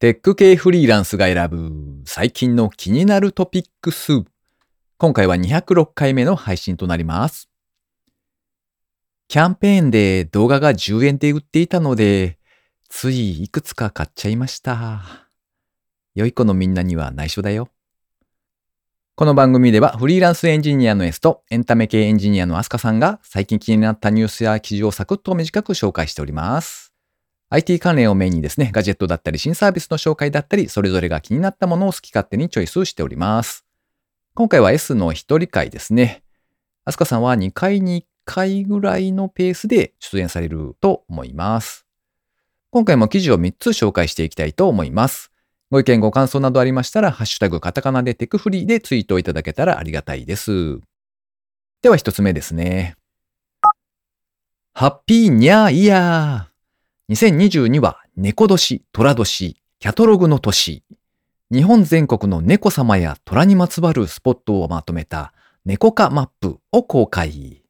テック系フリーランスが選ぶ最近の気になるトピックス。今回は206回目の配信となります。キャンペーンで動画が10円で売っていたので、ついいくつか買っちゃいました。良い子のみんなには内緒だよ。この番組ではフリーランスエンジニアの S とエンタメ系エンジニアのアスカさんが最近気になったニュースや記事をサクッと短く紹介しております。IT 関連をメインにですね、ガジェットだったり新サービスの紹介だったり、それぞれが気になったものを好き勝手にチョイスしております。今回は S の一人会ですね。アスカさんは2回に1回ぐらいのペースで出演されると思います。今回も記事を3つ紹介していきたいと思います。ご意見ご感想などありましたら、ハッシュタグカタカナでテクフリーでツイートいただけたらありがたいです。では1つ目ですね。ハッピーニャーイヤー2022は猫年、虎年、キャトログの年。日本全国の猫様や虎にまつわるスポットをまとめた猫化マップを公開。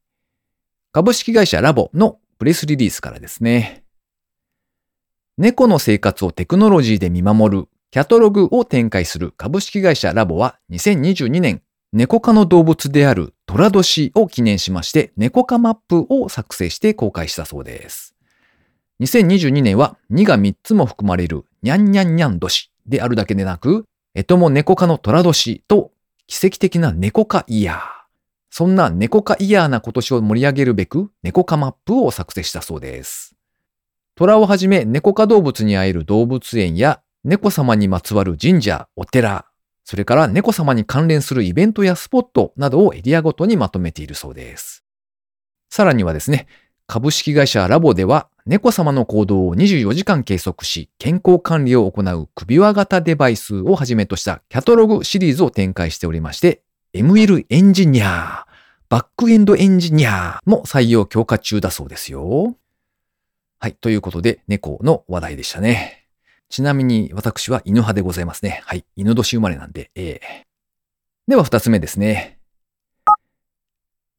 株式会社ラボのプレスリリースからですね。猫の生活をテクノロジーで見守るキャトログを展開する株式会社ラボは2022年猫科の動物である虎年を記念しまして猫科マップを作成して公開したそうです。2022年は2が3つも含まれるにゃんにゃんにゃん年であるだけでなく、えとも猫科の虎年と奇跡的な猫科イヤー。そんな猫科イヤーな今年を盛り上げるべく猫科マップを作成したそうです。虎をはじめ猫科動物に会える動物園や猫様にまつわる神社、お寺、それから猫様に関連するイベントやスポットなどをエリアごとにまとめているそうです。さらにはですね、株式会社ラボでは猫様の行動を24時間計測し、健康管理を行う首輪型デバイスをはじめとしたキャトログシリーズを展開しておりまして、ML エンジニア、バックエンドエンジニアも採用強化中だそうですよ。はい。ということで、猫の話題でしたね。ちなみに私は犬派でございますね。はい。犬年生まれなんで、ええー、では二つ目ですね。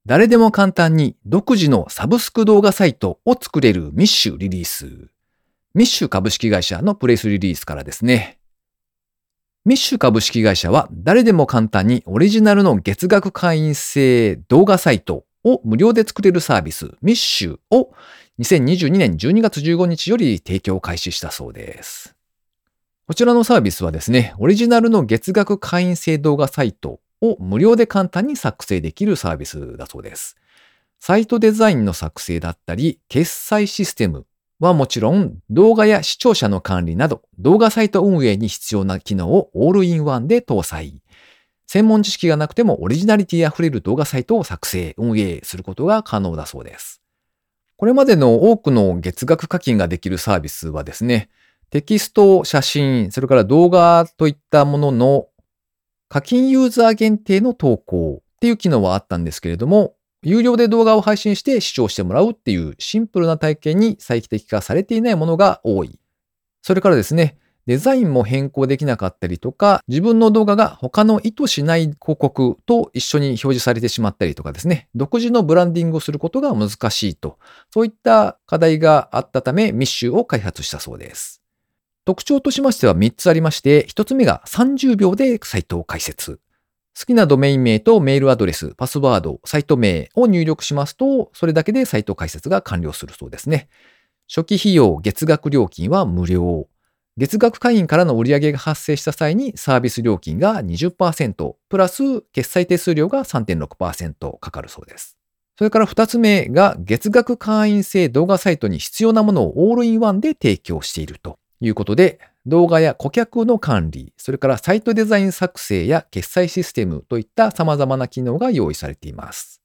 誰でも簡単に独自のサブスク動画サイトを作れるミッシュリリース。ミッシュ株式会社のプレスリリースからですね。ミッシュ株式会社は誰でも簡単にオリジナルの月額会員制動画サイトを無料で作れるサービスミッシュを2022年12月15日より提供開始したそうです。こちらのサービスはですね、オリジナルの月額会員制動画サイトを無料で簡単に作成できるサービスだそうです。サイトデザインの作成だったり、決済システムはもちろん動画や視聴者の管理など動画サイト運営に必要な機能をオールインワンで搭載。専門知識がなくてもオリジナリティあふれる動画サイトを作成、運営することが可能だそうです。これまでの多くの月額課金ができるサービスはですね、テキスト、写真、それから動画といったものの課金ユーザー限定の投稿っていう機能はあったんですけれども、有料で動画を配信して視聴してもらうっていうシンプルな体験に最適化されていないものが多い。それからですね、デザインも変更できなかったりとか、自分の動画が他の意図しない広告と一緒に表示されてしまったりとかですね、独自のブランディングをすることが難しいと、そういった課題があったため、ミッシュを開発したそうです。特徴としましては3つありまして、1つ目が30秒でサイトを開設。好きなドメイン名とメールアドレス、パスワード、サイト名を入力しますと、それだけでサイト開設が完了するそうですね。初期費用、月額料金は無料。月額会員からの売上が発生した際にサービス料金が20%、プラス決済手数料が3.6%かかるそうです。それから2つ目が月額会員制動画サイトに必要なものをオールインワンで提供していると。いうことで、動画や顧客の管理、それからサイトデザイン作成や決済システムといった様々な機能が用意されています。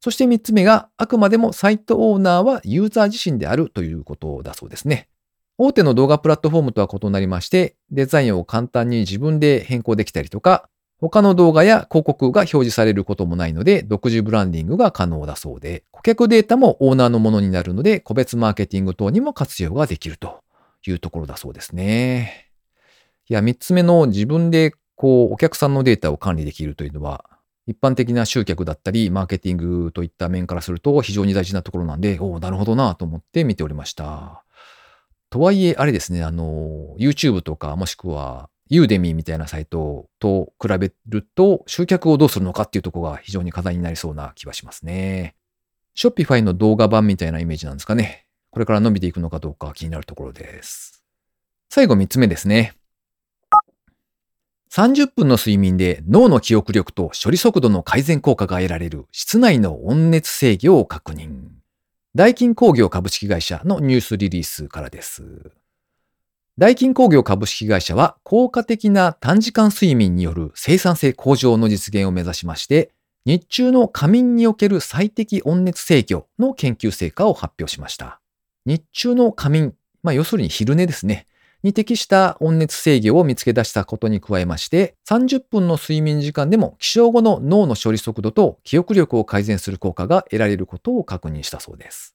そして3つ目が、あくまでもサイトオーナーはユーザー自身であるということだそうですね。大手の動画プラットフォームとは異なりまして、デザインを簡単に自分で変更できたりとか、他の動画や広告が表示されることもないので、独自ブランディングが可能だそうで、顧客データもオーナーのものになるので、個別マーケティング等にも活用ができるというところだそうですね。いや、三つ目の自分でこう、お客さんのデータを管理できるというのは、一般的な集客だったり、マーケティングといった面からすると非常に大事なところなんで、おお、なるほどなと思って見ておりました。とはいえ、あれですね、あの、YouTube とかもしくはユーデミーみたいなサイトと比べると、集客をどうするのかっていうところが非常に課題になりそうな気はしますね。Shopify の動画版みたいなイメージなんですかね。これから伸びていくのかどうか気になるところです。最後3つ目ですね。30分の睡眠で脳の記憶力と処理速度の改善効果が得られる室内の温熱制御を確認。大金工業株式会社のニュースリリースからです。大金工業株式会社は効果的な短時間睡眠による生産性向上の実現を目指しまして、日中の仮眠における最適温熱制御の研究成果を発表しました。日中の仮眠、まあ要するに昼寝ですね。に適した温熱制御を見つけ出したことに加えまして、30分の睡眠時間でも起床後の脳の処理速度と記憶力を改善する効果が得られることを確認したそうです。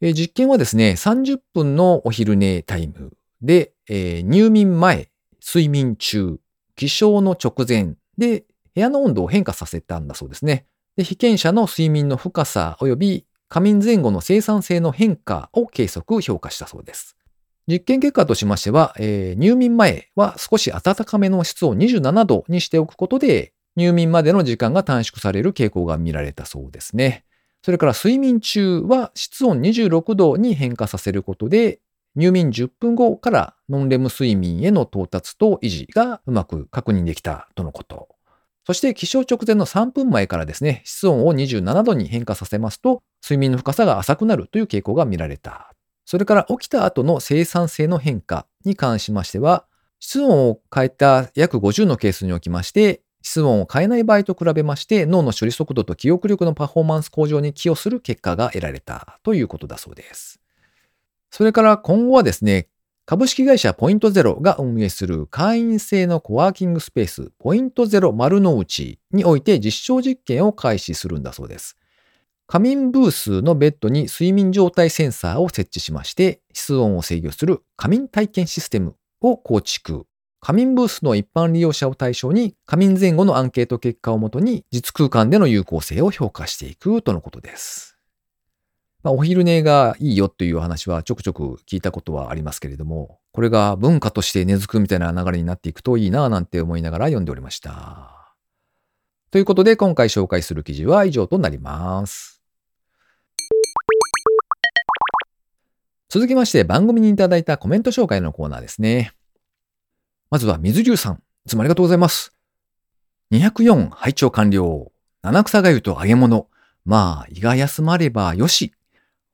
え実験はですね、30分のお昼寝タイムで、えー、入眠前、睡眠中、起床の直前で部屋の温度を変化させたんだそうですね。で被験者の睡眠の深さ及び仮眠前後の生産性の変化を計測、評価したそうです。実験結果としましては、えー、入眠前は少し暖かめの湿度を27度にしておくことで、入眠までの時間が短縮される傾向が見られたそうですね。それから睡眠中は室温26度に変化させることで、入眠10分後からノンレム睡眠への到達と維持がうまく確認できたとのこと。そして起床直前の3分前からですね、室温を27度に変化させますと、睡眠の深さが浅くなるという傾向が見られたそれから起きた後の生産性の変化に関しましては、室温を変えた約50のケースにおきまして、室温を変えない場合と比べまして脳の処理速度と記憶力のパフォーマンス向上に寄与する結果が得られたということだそうです。それから今後はですね、株式会社ポイントゼロが運営する会員制のコワーキングスペースポイントゼロ丸の内において実証実験を開始するんだそうです。仮眠ブースのベッドに睡眠状態センサーを設置しまして、室温を制御する仮眠体験システムを構築。仮眠ブースの一般利用者を対象に仮眠前後のアンケート結果をもとに実空間での有効性を評価していくとのことです。まあ、お昼寝がいいよという話はちょくちょく聞いたことはありますけれども、これが文化として根付くみたいな流れになっていくといいなぁなんて思いながら読んでおりました。ということで今回紹介する記事は以上となります。続きまして番組にいただいたコメント紹介のコーナーですね。まずは水流さん。いつもありがとうございます。204拝聴完了。七草がゆと揚げ物。まあ、胃が休まればよし。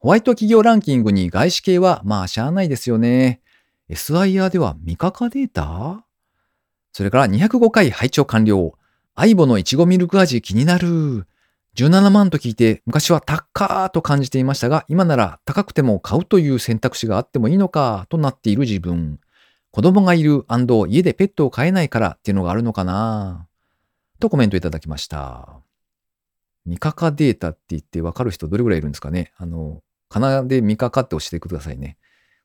ホワイト企業ランキングに外資系はまあしゃあないですよね。SIR では未可化データ？それから205回拝聴完了。相棒のいちごミルク味気になる。17万と聞いて昔は高ーと感じていましたが、今なら高くても買うという選択肢があってもいいのかとなっている自分。子供がいる家でペットを飼えないからっていうのがあるのかなとコメントいただきました。ミカカデータって言ってわかる人どれぐらいいるんですかね？あの、かなでミカカって押してくださいね。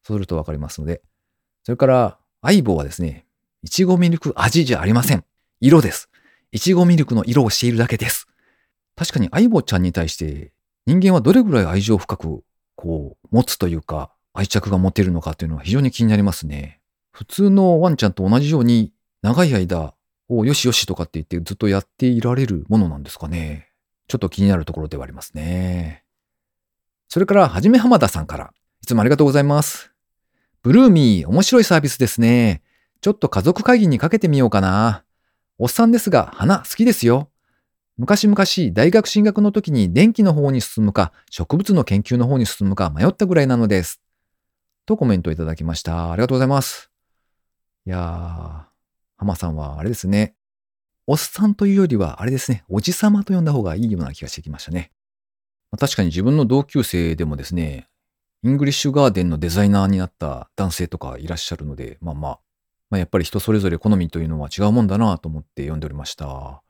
そうするとわかりますので。それから、相棒はですね、いちごミルク味じゃありません。色です。いちごミルクの色をしているだけです。確かに相棒ちゃんに対して人間はどれぐらい愛情深くこう持つというか愛着が持てるのかっていうのは非常に気になりますね。普通のワンちゃんと同じように長い間をよしよしとかって言ってずっとやっていられるものなんですかね。ちょっと気になるところではありますね。それから、はじめ浜田さんから。いつもありがとうございます。ブルーミー、面白いサービスですね。ちょっと家族会議にかけてみようかな。おっさんですが、花好きですよ。昔々大学進学の時に電気の方に進むか植物の研究の方に進むか迷ったぐらいなのです。とコメントいただきました。ありがとうございます。いやー、浜さんはあれですね。おっさんというよりはあれですね、おじさまと呼んだ方がいいような気がしてきましたね。確かに自分の同級生でもですね、イングリッシュガーデンのデザイナーになった男性とかいらっしゃるので、まあまあ、まあ、やっぱり人それぞれ好みというのは違うもんだなと思って読んでおりました。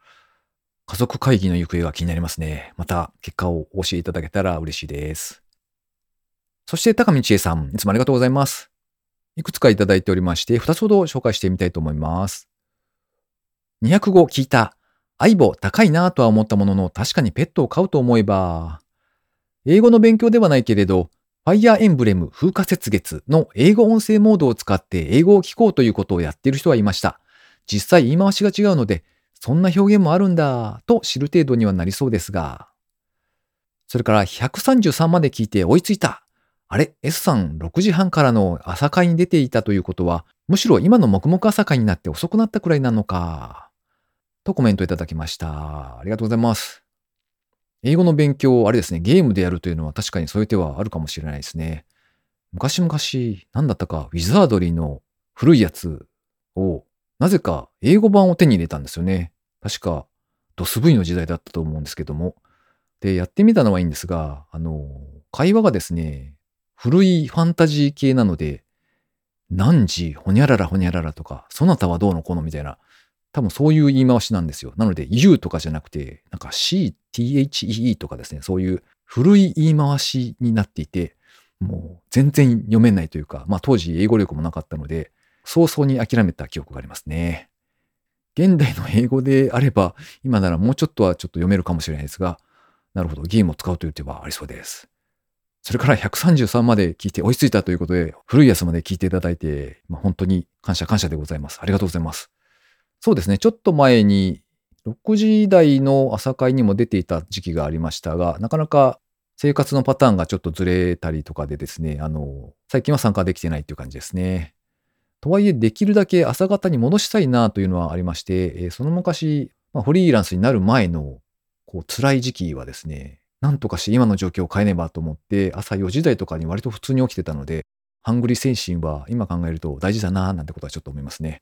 家族会議の行方が気になりますね。また結果を教えていただけたら嬉しいです。そして高道恵さん、いつもありがとうございます。いくつかいただいておりまして、二つほど紹介してみたいと思います。205聞いた。相棒高いなぁとは思ったものの確かにペットを飼うと思えば。英語の勉強ではないけれど、Fire Emblem 風化雪月の英語音声モードを使って英語を聞こうということをやっている人はいました。実際言い回しが違うので、そんな表現もあるんだと知る程度にはなりそうですが。それから133まで聞いて追いついた。あれ ?S さん6時半からの朝会に出ていたということは、むしろ今の黙々朝会になって遅くなったくらいなのか。とコメントいただきました。ありがとうございます。英語の勉強を、あれですね、ゲームでやるというのは確かにそういう手はあるかもしれないですね。昔々、なんだったか、ウィザードリーの古いやつを、なぜか英語版を手に入れたんですよね。確か、ドス V の時代だったと思うんですけども。で、やってみたのはいいんですが、あの、会話がですね、古いファンタジー系なので、何時、ほにゃららほにゃららとか、そなたはどうのこのみたいな、多分そういう言い回しなんですよ。なので、you とかじゃなくて、なんか c, thee とかですね、そういう古い言い回しになっていて、もう全然読めないというか、まあ当時英語力もなかったので、早々に諦めた記憶がありますね。現代の英語であれば、今ならもうちょっとはちょっと読めるかもしれないですが、なるほど、ゲームを使うという手はありそうです。それから133まで聞いて追いついたということで、古いやつまで聞いていただいて、まあ、本当に感謝感謝でございます。ありがとうございます。そうですね、ちょっと前に6時台の朝会にも出ていた時期がありましたが、なかなか生活のパターンがちょっとずれたりとかでですね、あの、最近は参加できてないっていう感じですね。とはいえ、できるだけ朝方に戻したいなというのはありまして、えその昔、まあ、フリーランスになる前のこう辛い時期はですね、なんとかして今の状況を変えねばと思って、朝4時台とかに割と普通に起きてたので、ハングリー精神は今考えると大事だななんてことはちょっと思いますね。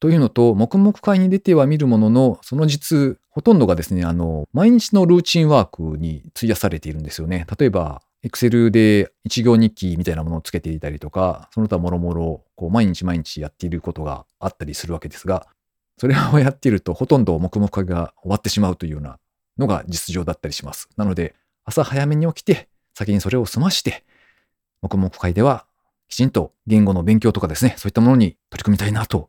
というのと、黙々会に出ては見るものの、その実、ほとんどがですね、あの、毎日のルーチンワークに費やされているんですよね。例えば、Excel で一行日記みたいなものをつけていたりとか、その他もろもろ、こう、毎日毎日やっていることがあったりするわけですが、それをやっていると、ほとんど黙々会が終わってしまうというようなのが実情だったりします。なので、朝早めに起きて、先にそれを済まして、黙々会ではきちんと言語の勉強とかですね、そういったものに取り組みたいなと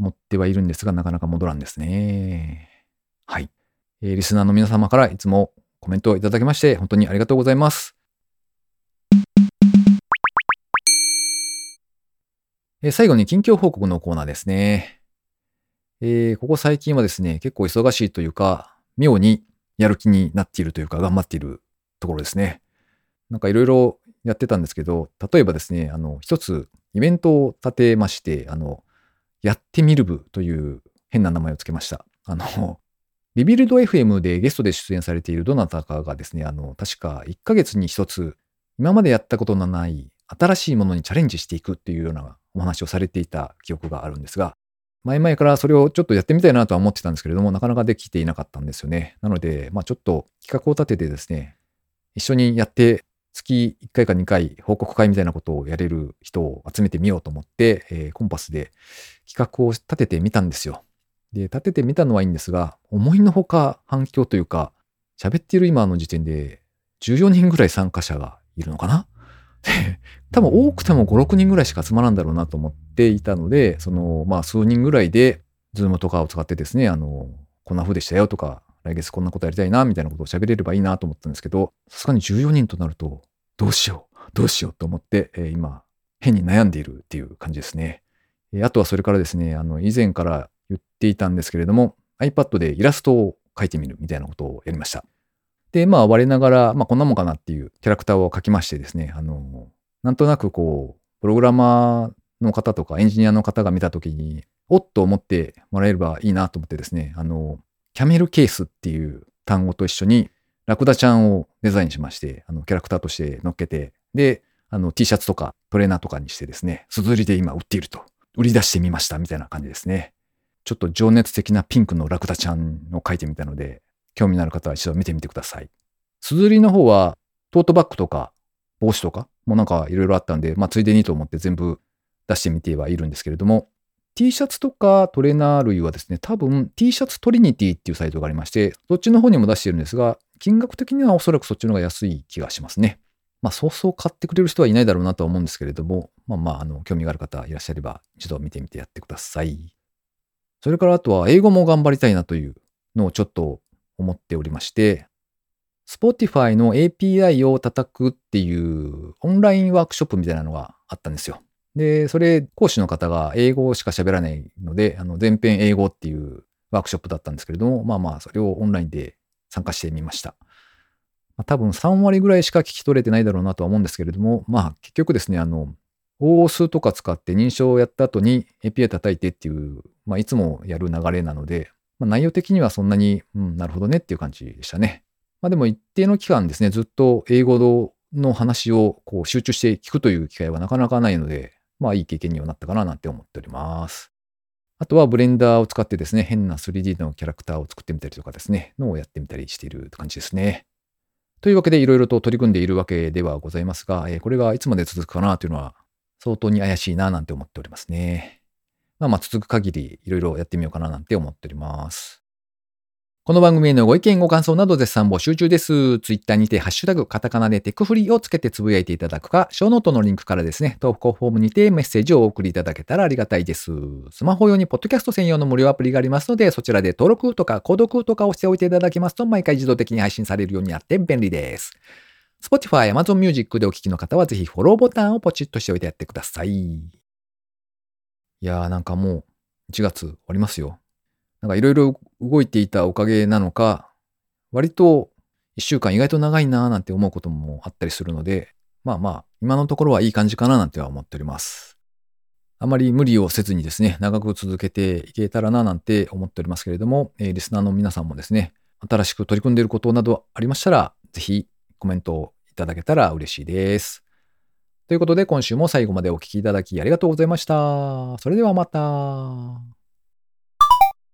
思ってはいるんですが、なかなか戻らんですね。はい。えー、リスナーの皆様からいつもコメントをいただきまして、本当にありがとうございます。えー、最後に近況報告のコーナーですね。えー、ここ最近はですね、結構忙しいというか、妙にやる気になっているというか、頑張っているところですね。なんかいろいろやってたんですけど、例えばですね、あの、一つイベントを立てまして、あの、やってみる部という変な名前をつけました。あの、リビルド FM でゲストで出演されているどなたかがですね、あの、確か1ヶ月に一つ、今までやったことのない新しいものにチャレンジしていくっていうようなお話をされていた記憶があるんですが、前々からそれをちょっとやってみたいなとは思ってたんですけれども、なかなかできていなかったんですよね。なので、まあちょっと企画を立ててですね、一緒にやって月1回か2回報告会みたいなことをやれる人を集めてみようと思って、えー、コンパスで企画を立ててみたんですよ。で、立ててみたのはいいんですが、思いのほか反響というか、喋っている今の時点で14人ぐらい参加者がいるのかな？多分多くても5、6人ぐらいしか集まらんだろうなと思っていたので、その、まあ数人ぐらいで、ズームとかを使ってですね、あの、こんな風でしたよとか、来月こんなことやりたいな、みたいなことを喋れればいいなと思ったんですけど、さすがに14人となると、どうしよう、どうしようと思って、えー、今、変に悩んでいるっていう感じですね。えー、あとはそれからですね、あの、以前から言っていたんですけれども、iPad でイラストを描いてみるみたいなことをやりました。で、まあ、我ながら、まあ、こんなもんかなっていうキャラクターを描きましてですね、あの、なんとなくこう、プログラマーの方とかエンジニアの方が見たときに、おっと思ってもらえればいいなと思ってですね、あの、キャメルケースっていう単語と一緒に、ラクダちゃんをデザインしまして、あの、キャラクターとして乗っけて、で、あの、T シャツとかトレーナーとかにしてですね、すずりで今売っていると。売り出してみましたみたいな感じですね。ちょっと情熱的なピンクのラクダちゃんを描いてみたので、興味のある方は一度見てみてください。すずりの方は、トートバッグとか、帽子とか、もなんかいろいろあったんで、まあ、ついでにと思って全部出してみてはいるんですけれども、T シャツとかトレーナー類はですね、多分 T シャツトリニティっていうサイトがありまして、そっちの方にも出しているんですが、金額的にはおそらくそっちの方が安い気がしますね。まあ、そうそう買ってくれる人はいないだろうなとは思うんですけれども、まあまあ、あの、興味がある方いらっしゃれば、一度見てみてやってください。それからあとは、英語も頑張りたいなというのをちょっと思っておりまして、Spotify の API を叩くっていうオンラインワークショップみたいなのがあったんですよ。で、それ、講師の方が英語しか喋らないので、あの、全編英語っていうワークショップだったんですけれども、まあまあ、それをオンラインで参加してみました。まあ、多分3割ぐらいしか聞き取れてないだろうなとは思うんですけれども、まあ結局ですね、あの、OO 数とか使って認証をやった後に API 叩いてっていう、まあいつもやる流れなので、まあ、内容的にはそんなに、うん、なるほどねっていう感じでしたね。まあでも一定の期間ですね、ずっと英語の話をこう集中して聞くという機会はなかなかないので、まあいい経験にはなったかななんて思っております。あとはブレンダーを使ってですね、変な 3D のキャラクターを作ってみたりとかですね、のをやってみたりしている感じですね。というわけでいろいろと取り組んでいるわけではございますが、えこれがいつまで続くかなというのは相当に怪しいななんて思っておりますね。まあまあ続く限りいろいろやってみようかななんて思っております。この番組へのご意見、ご感想など絶賛募集中です。ツイッターにて、ハッシュタグ、カタカナでテクフリーをつけてつぶやいていただくか、ショーノートのリンクからですね、投稿フォームにてメッセージをお送りいただけたらありがたいです。スマホ用にポッドキャスト専用の無料アプリがありますので、そちらで登録とか購読とかをしておいていただきますと、毎回自動的に配信されるようになって便利です。Spotify、Amazon Music でお聴きの方は、ぜひフォローボタンをポチッとしておいてやってください。いやーなんかもう1月終わりますよ。なんかいろいろ動いていたおかげなのか、割と一週間意外と長いなぁなんて思うこともあったりするので、まあまあ、今のところはいい感じかななんては思っております。あまり無理をせずにですね、長く続けていけたらななんて思っておりますけれども、えー、リスナーの皆さんもですね、新しく取り組んでいることなどありましたら、ぜひコメントをいただけたら嬉しいです。ということで今週も最後までお聴きいただきありがとうございました。それではまた。